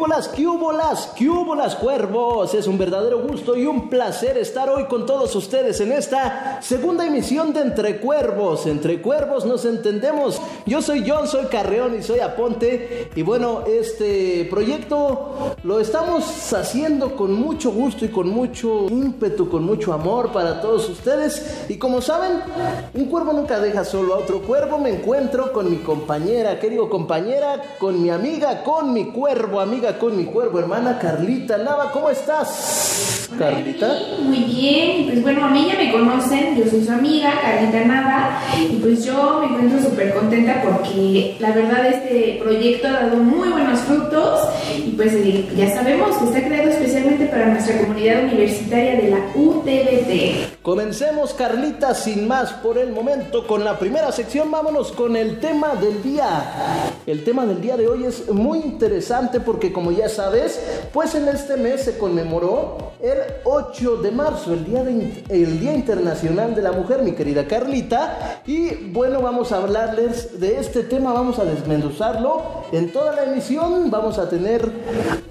¡Cúbolas, cúbolas, cúbolas, cuervos! Es un verdadero gusto y un placer estar hoy con todos ustedes en esta segunda emisión de Entre Cuervos. Entre Cuervos nos entendemos. Yo soy John, soy Carreón y soy Aponte. Y bueno, este proyecto lo estamos haciendo con mucho gusto y con mucho ímpetu, con mucho amor para todos ustedes. Y como saben, un cuervo nunca deja solo a otro cuervo. Me encuentro con mi compañera, ¿qué digo compañera? Con mi amiga, con mi cuervo, amiga con mi cuervo, hermana Carlita Nava. ¿Cómo estás, Carlita? Muy bien, pues bueno, a mí ya me conocen, yo soy su amiga, Carlita Nava, y pues yo me encuentro súper contenta porque la verdad este proyecto ha dado muy buenos frutos y pues eh, ya sabemos que está creado especialmente para nuestra comunidad universitaria de la UTBT. Comencemos, Carlita, sin más por el momento con la primera sección. Vámonos con el tema del día. El tema del día de hoy es muy interesante porque como ya sabes, pues en este mes se conmemoró el 8 de marzo, el Día, de, el Día Internacional de la Mujer, mi querida Carlita. Y bueno, vamos a hablarles de este tema, vamos a desmenuzarlo en toda la emisión. Vamos a tener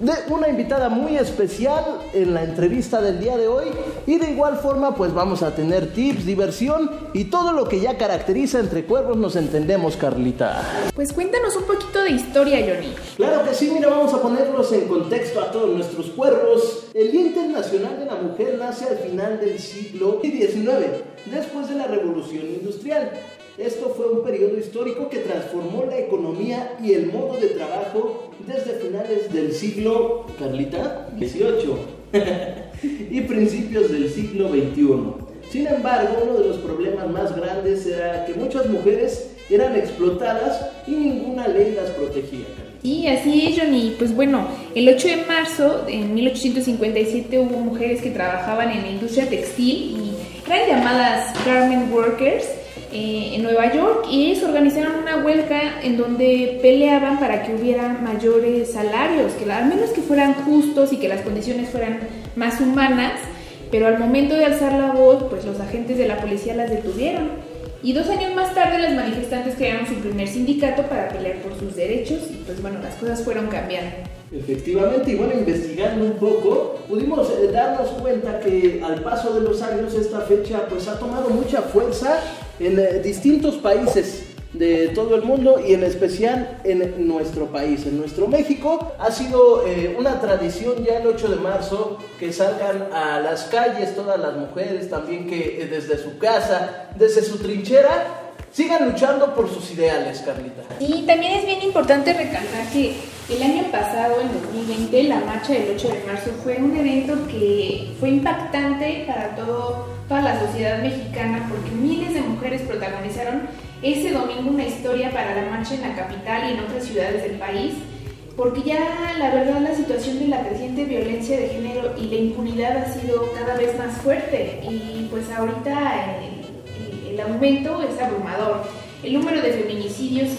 de una invitada muy especial en la entrevista del día de hoy. Y de igual forma, pues vamos a tener tips, diversión y todo lo que ya caracteriza entre cuervos, nos entendemos, Carlita. Pues cuéntanos un poquito de historia, Johnny. Claro que sí, mira, vamos a ponerlos en contexto a todos nuestros cuervos. El Día Internacional de la Mujer nace al final del siglo XIX, después de la Revolución Industrial. Esto fue un periodo histórico que transformó la economía y el modo de trabajo desde finales del siglo, Carlita, XVIII y principios del siglo XXI. Sin embargo, uno de los problemas más grandes era que muchas mujeres eran explotadas y ninguna ley las protegía. Sí, así es, Johnny. Pues bueno, el 8 de marzo de 1857 hubo mujeres que trabajaban en la industria textil y eran llamadas garment workers eh, en Nueva York y ellos organizaron una huelga en donde peleaban para que hubiera mayores salarios, que al menos que fueran justos y que las condiciones fueran más humanas, pero al momento de alzar la voz, pues los agentes de la policía las detuvieron. Y dos años más tarde las manifestantes crearon su primer sindicato para pelear por sus derechos y pues bueno, las cosas fueron cambiando. Efectivamente, y bueno, investigando un poco, pudimos eh, darnos cuenta que al paso de los años esta fecha pues ha tomado mucha fuerza en eh, distintos países de todo el mundo y en especial en nuestro país, en nuestro México. Ha sido eh, una tradición ya el 8 de marzo que salgan a las calles todas las mujeres, también que eh, desde su casa, desde su trinchera, sigan luchando por sus ideales, Carlita. Y también es bien importante recalcar que el año pasado, en 2020, la marcha del 8 de marzo fue un evento que fue impactante para todo, toda la sociedad mexicana porque miles de mujeres protagonizaron ese domingo una historia para la marcha en la capital y en otras ciudades del país, porque ya la verdad la situación de la creciente violencia de género y la impunidad ha sido cada vez más fuerte y pues ahorita el, el aumento es abrumador. El número de feminicidios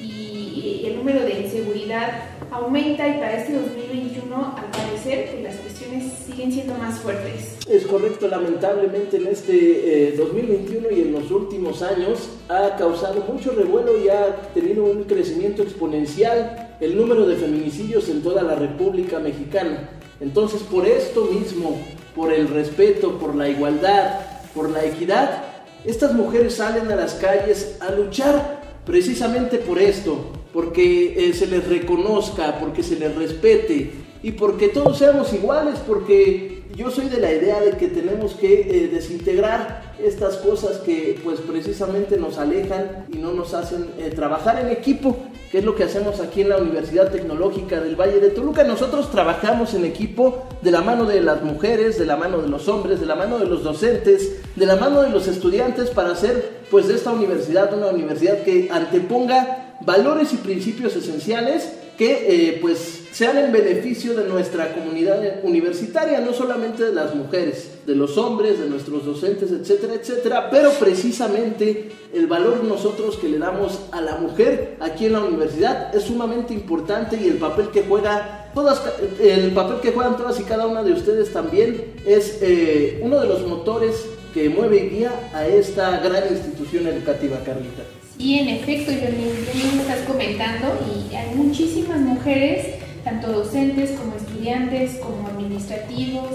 y el número de inseguridad aumenta y para este 2021 al parecer pues, las cuestiones siguen siendo más fuertes. Es correcto, lamentablemente en este 2021 eh, y en los últimos años ha causado mucho revuelo y ha tenido un crecimiento exponencial el número de feminicidios en toda la República Mexicana. Entonces por esto mismo, por el respeto, por la igualdad, por la equidad, estas mujeres salen a las calles a luchar precisamente por esto, porque eh, se les reconozca, porque se les respete y porque todos seamos iguales, porque yo soy de la idea de que tenemos que eh, desintegrar estas cosas que pues precisamente nos alejan y no nos hacen eh, trabajar en equipo, que es lo que hacemos aquí en la Universidad Tecnológica del Valle de Toluca. Nosotros trabajamos en equipo de la mano de las mujeres, de la mano de los hombres, de la mano de los docentes, de la mano de los estudiantes para hacer pues de esta universidad una universidad que anteponga valores y principios esenciales que eh, pues sean en beneficio de nuestra comunidad universitaria, no solamente de las mujeres, de los hombres, de nuestros docentes, etcétera, etcétera, pero precisamente el valor nosotros que le damos a la mujer aquí en la universidad es sumamente importante y el papel que juega todas, el papel que juegan todas y cada una de ustedes también es eh, uno de los motores que mueve y guía a esta gran institución educativa, Carlita. Y en efecto, yo me estás comentando y hay muchísimas mujeres tanto docentes como estudiantes, como administrativos,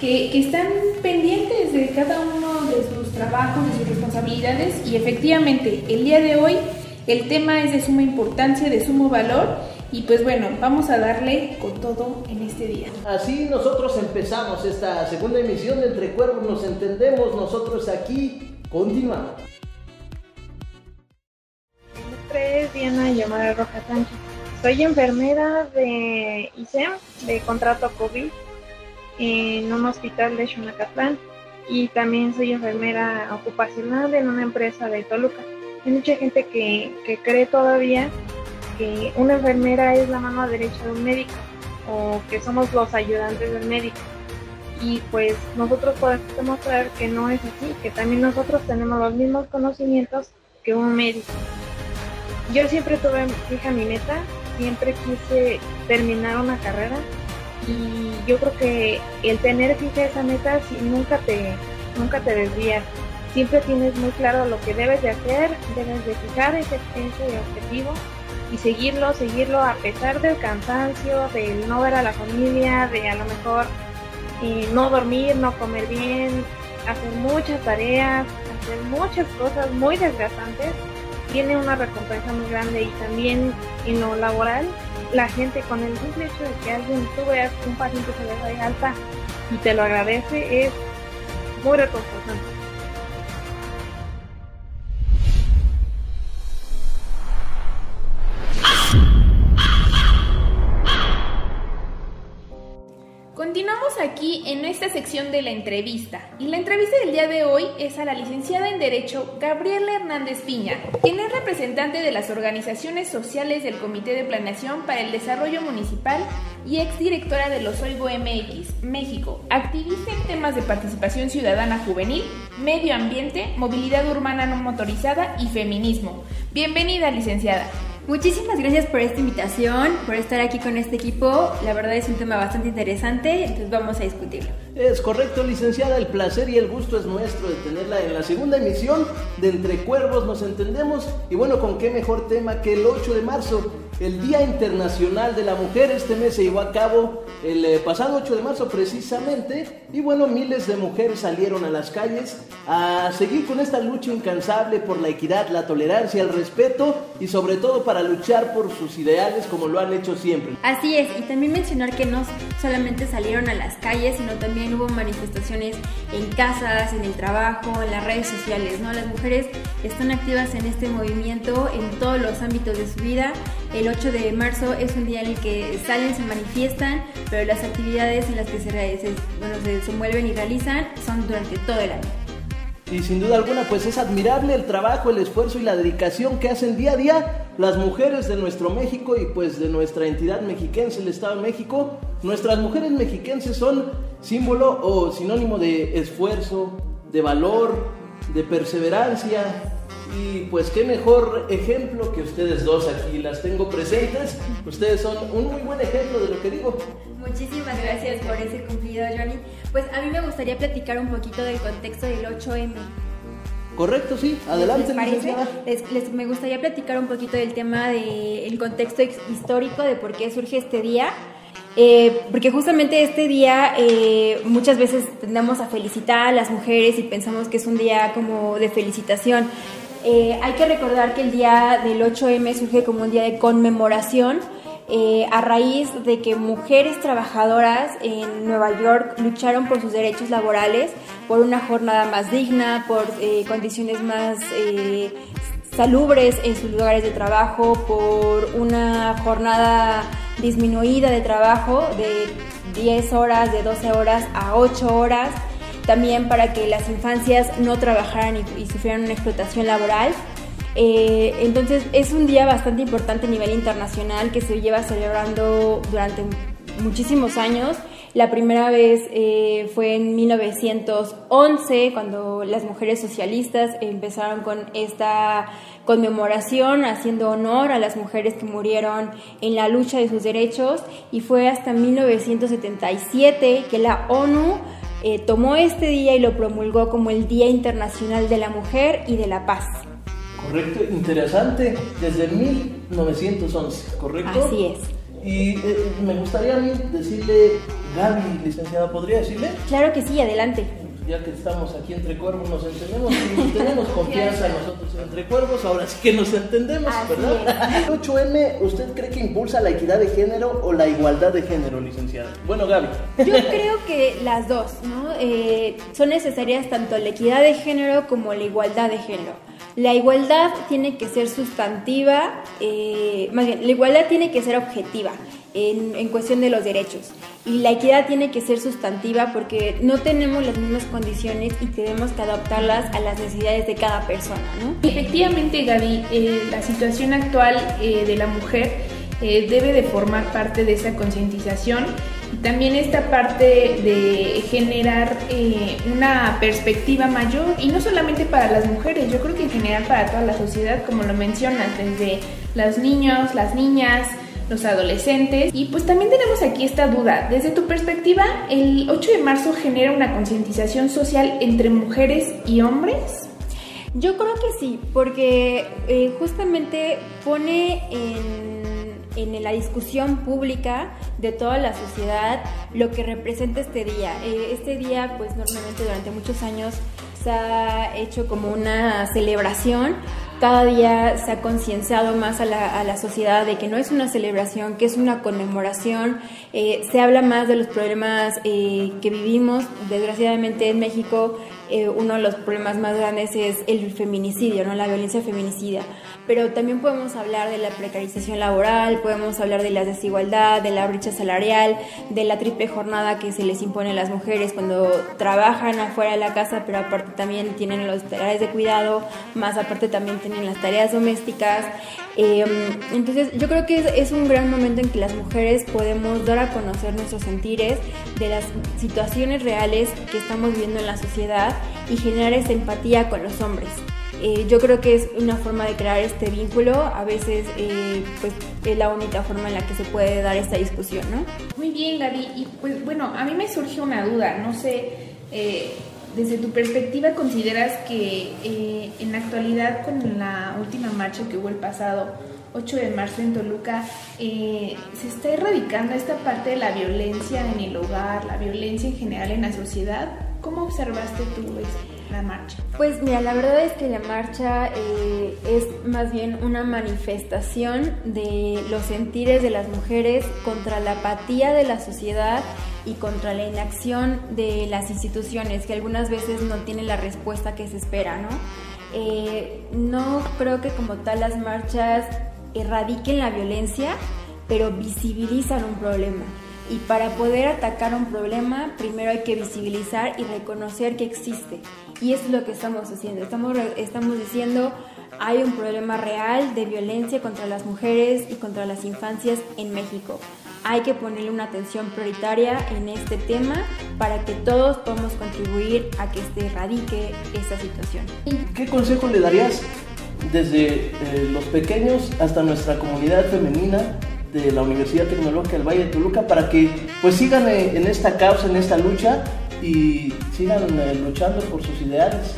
que, que, están pendientes de cada uno de sus trabajos, de sus responsabilidades y efectivamente el día de hoy el tema es de suma importancia, de sumo valor y pues bueno, vamos a darle con todo en este día. Así nosotros empezamos esta segunda emisión de Entre Cuervos Nos Entendemos, nosotros aquí continuamos. Mi nombre es Diana Yamara Roja Sánchez. Soy enfermera de ISEM, de contrato COVID, en un hospital de Xunacatlán y también soy enfermera ocupacional en una empresa de Toluca. Hay mucha gente que, que cree todavía que una enfermera es la mano derecha de un médico o que somos los ayudantes del médico. Y pues nosotros podemos demostrar que no es así, que también nosotros tenemos los mismos conocimientos que un médico. Yo siempre tuve fija mi meta, siempre quise terminar una carrera y yo creo que el tener fija esa meta si nunca te nunca te desvías. Siempre tienes muy claro lo que debes de hacer, debes de fijar ese, ese objetivo y seguirlo, seguirlo a pesar del cansancio, del no ver a la familia, de a lo mejor eh, no dormir, no comer bien, hacer muchas tareas, hacer muchas cosas muy desgastantes, tiene una recompensa muy grande y también en lo laboral, la gente con el simple hecho de que alguien, tú veas un paciente se le da alta y te lo agradece, es muy reconfortante. Aquí en esta sección de la entrevista y la entrevista del día de hoy es a la licenciada en Derecho Gabriela Hernández Piña, quien es representante de las organizaciones sociales del Comité de Planeación para el Desarrollo Municipal y exdirectora de los Oigo MX, México, activista en temas de participación ciudadana juvenil, medio ambiente, movilidad urbana no motorizada y feminismo. Bienvenida, licenciada. Muchísimas gracias por esta invitación, por estar aquí con este equipo. La verdad es un tema bastante interesante, entonces vamos a discutirlo. Es correcto, licenciada, el placer y el gusto es nuestro de tenerla en la segunda emisión de Entre Cuervos nos entendemos. Y bueno, con qué mejor tema que el 8 de marzo, el Día Internacional de la Mujer. Este mes se llevó a cabo el eh, pasado 8 de marzo precisamente. Y bueno, miles de mujeres salieron a las calles a seguir con esta lucha incansable por la equidad, la tolerancia, el respeto y sobre todo para luchar por sus ideales como lo han hecho siempre. Así es, y también mencionar que no solamente salieron a las calles, sino también hubo manifestaciones en casas, en el trabajo, en las redes sociales, ¿no? Las mujeres están activas en este movimiento en todos los ámbitos de su vida. El 8 de marzo es un día en el que salen, se manifiestan, pero las actividades en las que se, se, bueno, se, se mueven y realizan son durante todo el año. Y sin duda alguna, pues es admirable el trabajo, el esfuerzo y la dedicación que hacen día a día las mujeres de nuestro México y pues de nuestra entidad mexiquense, el Estado de México. Nuestras mujeres mexiquenses son símbolo o sinónimo de esfuerzo, de valor, de perseverancia. Y pues qué mejor ejemplo que ustedes dos aquí las tengo presentes. Ustedes son un muy buen ejemplo de lo que digo. Muchísimas gracias por ese cumplido, Johnny. Pues a mí me gustaría platicar un poquito del contexto del 8M. Correcto, sí. Adelante, ¿Les parece? Les, les, me gustaría platicar un poquito del tema del contexto histórico de por qué surge este día. Eh, porque justamente este día eh, muchas veces tendemos a felicitar a las mujeres y pensamos que es un día como de felicitación. Eh, hay que recordar que el día del 8M surge como un día de conmemoración eh, a raíz de que mujeres trabajadoras en Nueva York lucharon por sus derechos laborales, por una jornada más digna, por eh, condiciones más eh, salubres en sus lugares de trabajo, por una jornada disminuida de trabajo de 10 horas, de 12 horas a 8 horas, también para que las infancias no trabajaran y, y sufrieran una explotación laboral. Eh, entonces es un día bastante importante a nivel internacional que se lleva celebrando durante muchísimos años. La primera vez eh, fue en 1911, cuando las mujeres socialistas empezaron con esta conmemoración, haciendo honor a las mujeres que murieron en la lucha de sus derechos, y fue hasta 1977 que la ONU eh, tomó este día y lo promulgó como el Día Internacional de la Mujer y de la Paz. Correcto, interesante, desde 1911, ¿correcto? Así es. Y eh, me gustaría a mí decirle, Gaby, licenciada, ¿podría decirle? Claro que sí, adelante ya que estamos aquí entre cuervos, nos entendemos y tenemos confianza nosotros entre cuervos, ahora sí que nos entendemos, ¿verdad? 8M, ¿usted cree que impulsa la equidad de género o la igualdad de género, licenciada? Bueno, Gaby. Yo creo que las dos, ¿no? Eh, son necesarias tanto la equidad de género como la igualdad de género. La igualdad tiene que ser sustantiva, eh, más bien, la igualdad tiene que ser objetiva en, en, cuestión de los derechos. Y la equidad tiene que ser sustantiva porque no tenemos las mismas condiciones y tenemos que adaptarlas a las necesidades de cada persona. ¿no? Efectivamente, Gaby, eh, la situación actual eh, de la mujer eh, debe de formar parte de esa concientización también esta parte de generar eh, una perspectiva mayor y no solamente para las mujeres, yo creo que en general para toda la sociedad, como lo mencionas, desde los niños, las niñas, los adolescentes. Y pues también tenemos aquí esta duda. Desde tu perspectiva, ¿el 8 de marzo genera una concientización social entre mujeres y hombres? Yo creo que sí, porque eh, justamente pone en en la discusión pública de toda la sociedad lo que representa este día. Eh, este día, pues normalmente durante muchos años se ha hecho como una celebración. Cada día se ha concienciado más a la, a la, sociedad de que no es una celebración, que es una conmemoración. Eh, se habla más de los problemas eh, que vivimos. Desgraciadamente en México eh, uno de los problemas más grandes es el feminicidio, ¿no? la violencia feminicida. Pero también podemos hablar de la precarización laboral, podemos hablar de la desigualdad, de la brecha salarial, de la triple jornada que se les impone a las mujeres cuando trabajan afuera de la casa, pero aparte también tienen los tareas de cuidado, más aparte también tienen las tareas domésticas. Em, entonces yo creo que es, es un gran momento en que las mujeres podemos dar a conocer nuestros sentires de las situaciones reales que estamos viviendo en la sociedad y generar esa empatía con los hombres. Eh, yo creo que es una forma de crear este vínculo, a veces eh, pues es la única forma en la que se puede dar esta discusión, ¿no? Muy bien, Gaby, y pues bueno, a mí me surge una duda, no sé, eh, desde tu perspectiva consideras que en la actualidad con la última marcha que hubo el pasado 8 de marzo en Toluca, se está erradicando esta parte de la violencia en el hogar, la violencia en general en la sociedad. ¿Cómo observaste tú la marcha? Pues mira, la verdad es que la marcha eh, es más bien una manifestación de los sentires de las mujeres contra la apatía de la sociedad y contra la inacción de las instituciones, que algunas veces no tienen la respuesta que se espera, ¿no? Eh, no creo que como tal las marchas erradiquen la violencia, pero visibilizan un problema. Y para poder atacar un problema, primero hay que visibilizar y reconocer que existe. Y es lo que estamos haciendo. Estamos, estamos diciendo, hay un problema real de violencia contra las mujeres y contra las infancias en México. Hay que ponerle una atención prioritaria en este tema para que todos podamos contribuir a que se erradique esta situación. ¿Qué consejo le darías desde eh, los pequeños hasta nuestra comunidad femenina de la Universidad Tecnológica del Valle de Toluca para que pues sigan eh, en esta causa, en esta lucha y sigan eh, luchando por sus ideales.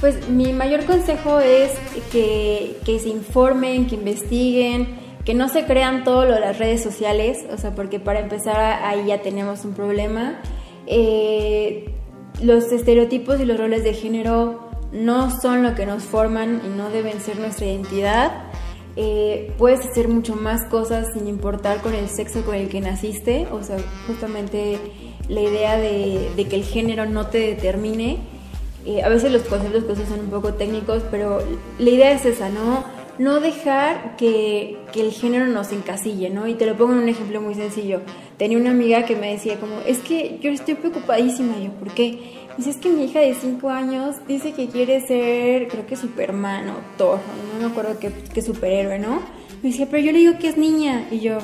Pues mi mayor consejo es que, que, se informen, que investiguen, que no se crean todo lo de las redes sociales, o sea, porque para empezar ahí ya tenemos un problema. Eh, los estereotipos y los roles de género no son lo que nos forman y no deben ser nuestra identidad. Eh, puedes hacer mucho más cosas sin importar con el sexo con el que naciste, o sea, justamente la idea de, que el género no te determine. Eh, a veces los conceptos que son un poco técnicos, pero la idea es esa, ¿no? No dejar que, que, el género nos encasille, ¿no? Y te lo pongo en un ejemplo muy sencillo. Tenía una amiga que me decía como, es que yo estoy preocupadísima, yo, ¿por qué? Dice, es que mi hija de 5 años dice que quiere ser, creo que Superman o Thor, no me acuerdo qué, superhéroe, ¿no? Me decía, pero yo le digo que es niña. Y yo,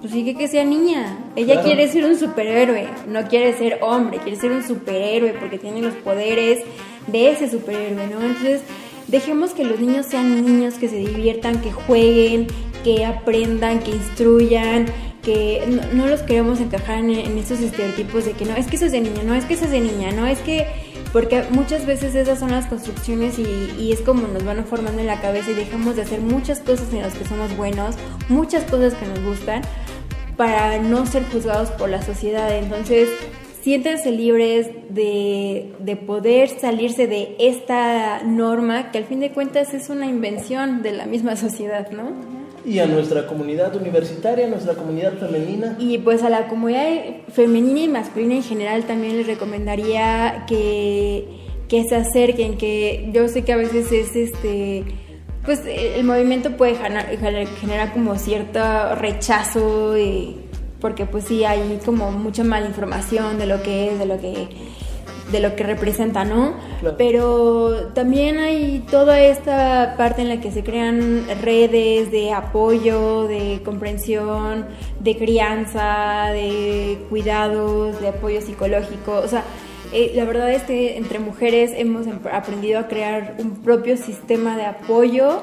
pues sí que sea niña. Ella quiere ser un superhéroe, no quiere ser hombre, quiere ser un superhéroe porque tiene los poderes de ese superhéroe, ¿no? Entonces, dejemos que los niños sean niños, que se diviertan, que jueguen, que aprendan, que instruyan, no, los queremos encajar en, esos estereotipos de que no, es que eso es de niña, no, es que eso es de niña, no, es que porque muchas veces esas son las construcciones y, es como nos van formando en la cabeza y dejamos de hacer muchas cosas en las que somos buenos, muchas cosas que nos gustan, para no ser juzgados por la sociedad. Entonces, siéntense libres de, de, poder salirse de esta norma que al fin de cuentas es una invención de la misma sociedad, ¿no? Y a nuestra comunidad universitaria, a nuestra comunidad femenina. Y pues a la comunidad femenina y masculina en general también les recomendaría que, que se acerquen, que yo sé que a veces es este pues el movimiento puede generar, como cierto rechazo porque pues sí hay como mucha mala información de lo que es, de lo que de lo que representa, ¿no? Pero también hay toda esta parte en la que se crean redes de apoyo, de comprensión, de crianza, de cuidados, de apoyo psicológico. O sea, eh, la verdad es que entre mujeres hemos em, aprendido a crear un propio sistema de apoyo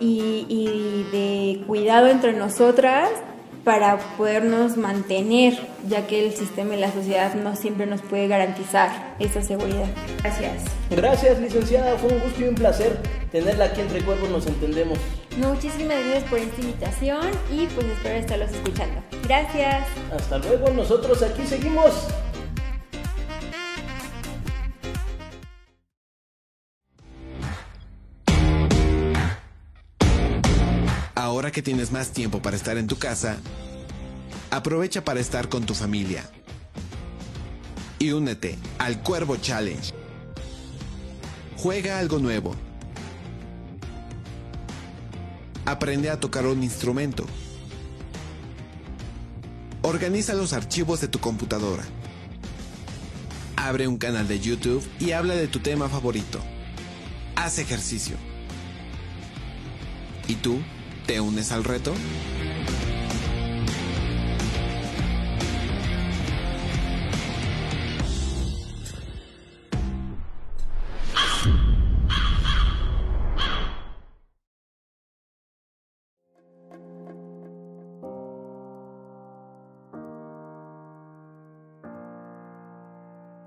y, y de cuidado entre nosotras para podernos mantener, ya que el sistema y la sociedad no siempre nos puede garantizar esa seguridad. Gracias. Gracias, licenciada. Fue un gusto y un placer tenerla aquí entre cuerpos, nos entendemos. muchísimas gracias por esta invitación y pues espero estarlos escuchando. Gracias. Hasta luego, nosotros aquí seguimos. Ahora que tienes más tiempo para estar en tu casa, aprovecha para estar con tu familia. Y únete al Cuervo Challenge. Juega algo nuevo. Aprende a tocar un instrumento. Organiza los archivos de tu computadora. Abre un canal de YouTube y habla de tu tema favorito. Haz ejercicio. ¿Y tú? ¿Te unes al reto?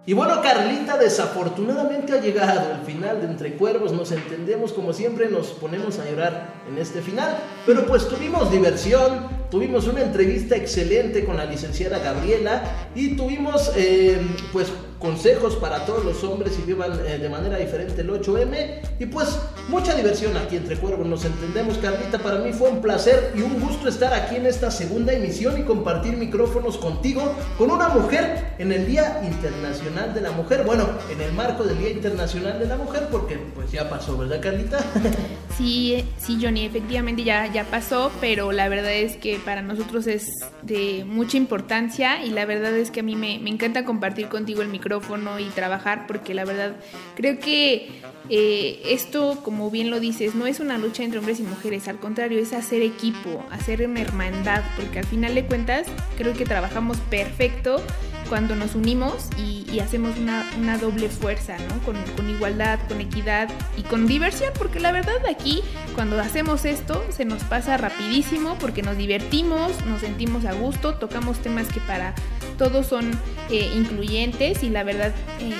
Y bueno, Carlita desafortunadamente ha llegado el final de Entre Cuervos, nos entendemos como siempre, nos ponemos a llorar en este final, pero pues tuvimos diversión, tuvimos una entrevista excelente con la licenciada Gabriela y tuvimos eh, pues consejos para todos los hombres y vivan eh, de manera diferente el 8M. Y pues mucha diversión aquí entre cuervos, nos entendemos Carlita, para mí fue un placer y un gusto estar aquí en esta segunda emisión y compartir micrófonos contigo, con una mujer en el Día Internacional de la Mujer, bueno, en el marco del Día Internacional de la Mujer, porque pues ya pasó, ¿verdad Carlita? Sí, sí Johnny, efectivamente ya, ya pasó, pero la verdad es que para nosotros es de mucha importancia y la verdad es que a mí me, encanta compartir contigo el micrófono y trabajar, porque la verdad creo que eh, esto, como bien lo dices, no es una lucha entre hombres y mujeres, al contrario, es hacer equipo, hacer una hermandad, porque al final de cuentas creo que trabajamos perfecto cuando nos unimos y, hacemos una, doble fuerza, ¿no? Con, con, igualdad, con equidad y con diversión, porque la verdad aquí, cuando hacemos esto, se nos pasa rapidísimo porque nos divertimos, nos sentimos a gusto, tocamos temas que para todos son eh, incluyentes y la verdad eh,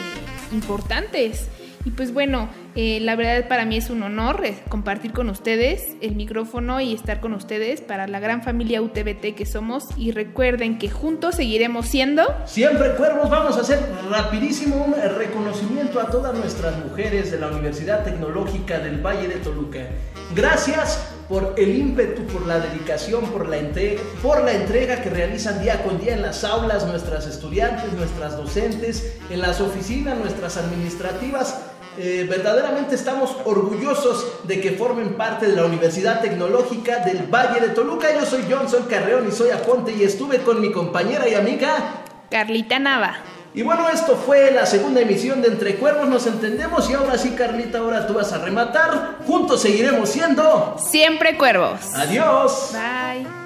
importantes. Y pues bueno, eh, la verdad para mí es un honor compartir con ustedes el micrófono y estar con ustedes para la gran familia UTBT que somos. Y recuerden que juntos seguiremos siendo... Siempre cuervos, vamos a hacer rapidísimo un reconocimiento a todas nuestras mujeres de la Universidad Tecnológica del Valle de Toluca. Gracias por el ímpetu, por la dedicación, por la, entrega, por la entrega que realizan día con día en las aulas nuestras estudiantes, nuestras docentes, en las oficinas, nuestras administrativas. Eh, verdaderamente estamos orgullosos de que formen parte de la Universidad Tecnológica del Valle de Toluca. Yo soy Johnson Carreón y soy Aponte y estuve con mi compañera y amiga Carlita Nava. Y bueno, esto fue la segunda emisión de Entre Cuervos, nos entendemos y ahora sí, Carlita, ahora tú vas a rematar. Juntos seguiremos siendo... Siempre cuervos. Adiós. Bye.